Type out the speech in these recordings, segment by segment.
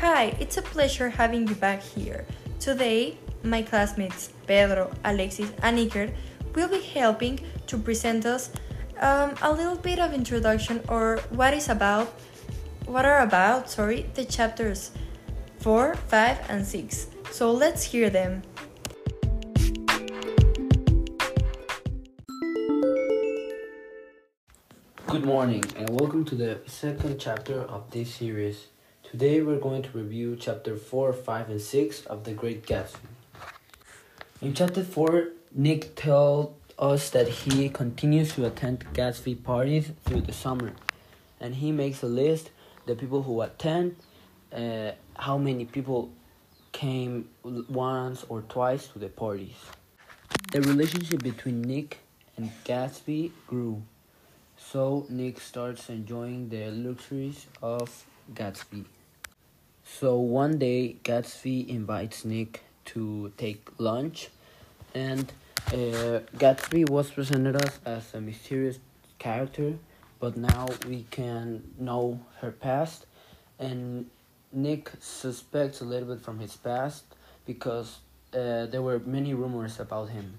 Hi, it's a pleasure having you back here. Today, my classmates Pedro, Alexis, and Iker will be helping to present us um, a little bit of introduction or what is about, what are about, sorry, the chapters 4, 5, and 6. So let's hear them. Good morning and welcome to the second chapter of this series. Today we're going to review chapter 4, 5, and 6 of The Great Gatsby. In chapter 4, Nick tells us that he continues to attend Gatsby parties through the summer and he makes a list the people who attend, uh, how many people came once or twice to the parties. The relationship between Nick and Gatsby grew. So Nick starts enjoying the luxuries of Gatsby. So one day Gatsby invites Nick to take lunch and uh, Gatsby was presented us as a mysterious character but now we can know her past and Nick suspects a little bit from his past because uh, there were many rumors about him.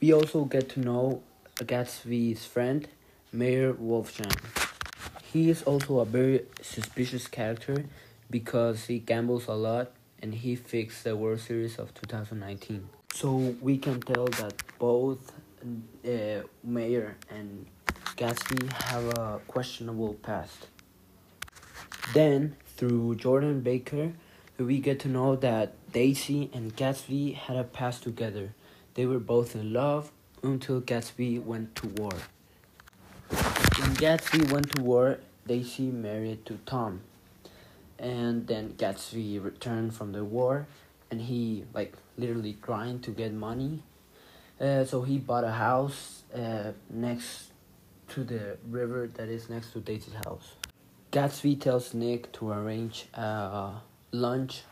We also get to know Gatsby's friend Meyer Wolfgang. He is also a very suspicious character because he gambles a lot and he fixed the World Series of 2019. So we can tell that both uh, Meyer and Gatsby have a questionable past. Then, through Jordan Baker, we get to know that Daisy and Gatsby had a past together. They were both in love until Gatsby went to war. When Gatsby went to war, Daisy married to Tom. And then Gatsby returned from the war and he like literally grind to get money. Uh, so he bought a house uh, next to the river that is next to Daisy's house. Gatsby tells Nick to arrange a lunch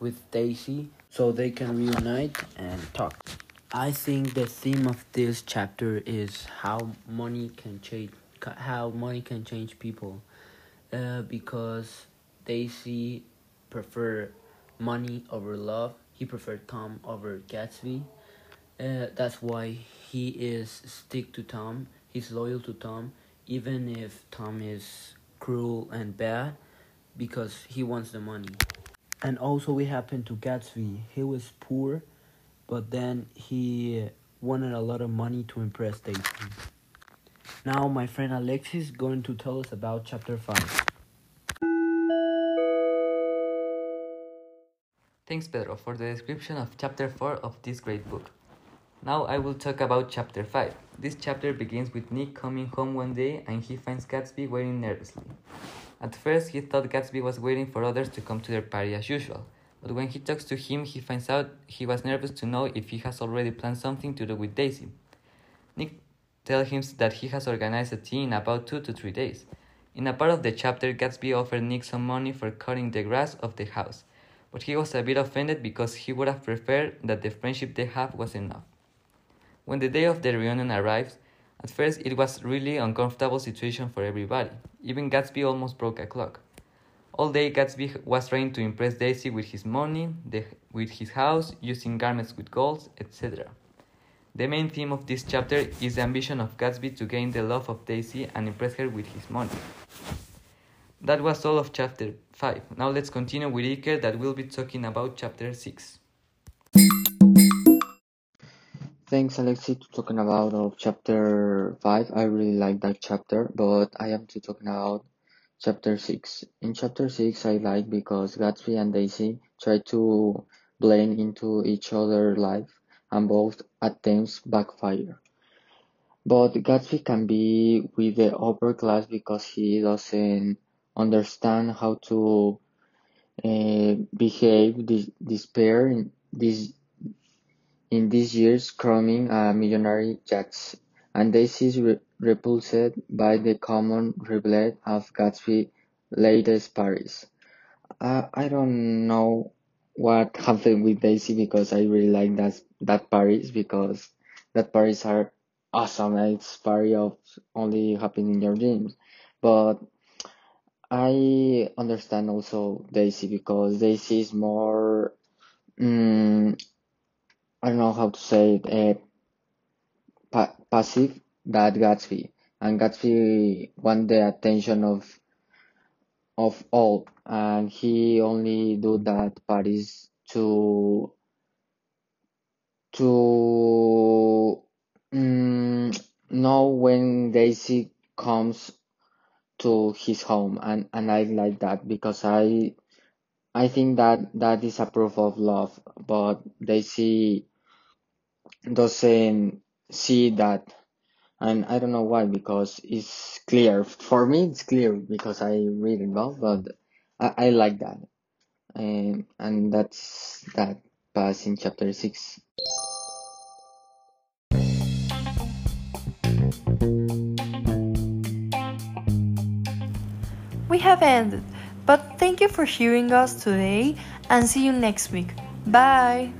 with Daisy so they can reunite and talk. I think the theme of this chapter is how money can change how money can change people uh, because Daisy prefer money over love. He preferred Tom over Gatsby. Uh, that's why he is stick to Tom. He's loyal to Tom, even if Tom is cruel and bad, because he wants the money. And also, we happened to Gatsby. He was poor, but then he wanted a lot of money to impress Daisy. Now my friend Alexis is going to tell us about chapter 5. Thanks Pedro for the description of chapter 4 of this great book. Now I will talk about chapter 5. This chapter begins with Nick coming home one day and he finds Gatsby waiting nervously. At first he thought Gatsby was waiting for others to come to their party as usual, but when he talks to him he finds out he was nervous to know if he has already planned something to do with Daisy. Nick tells him that he has organized a tea in about two to three days. In a part of the chapter, Gatsby offered Nick some money for cutting the grass of the house, but he was a bit offended because he would have preferred that the friendship they have was enough. When the day of the reunion arrives, at first it was really uncomfortable situation for everybody. Even Gatsby almost broke a clock. All day Gatsby was trying to impress Daisy with his money, the, with his house, using garments with gold, etc. The main theme of this chapter is the ambition of Gatsby to gain the love of Daisy and impress her with his money. That was all of chapter 5. Now let's continue with Iker that will be talking about chapter 6. Thanks Alexi to talking about of chapter 5. I really like that chapter, but I am to talking about chapter 6. In chapter 6 I like because Gatsby and Daisy try to blend into each other's life and both attempts backfire. But Gatsby can be with the upper class because he doesn't understand how to uh, behave this, this pair in this in these years crowning a millionaire yachts, and Daisy is re- repulsed by the common reveal of Gatsby's latest Paris. Uh, I don't know what happened with Daisy because I really like that that Paris because that Paris are awesome. It's Paris of only happening in your dreams, but I understand also Daisy because Daisy is more, um, I don't know how to say it, uh, pa passive than Gatsby, and Gatsby want the attention of of all, and he only do that Paris to to um, know when Daisy comes to his home, and and I like that because I I think that that is a proof of love, but Daisy doesn't see that, and I don't know why because it's clear for me. It's clear because I read it well, but I, I like that, and and that's that pass in chapter six. We have ended, but thank you for hearing us today and see you next week. Bye!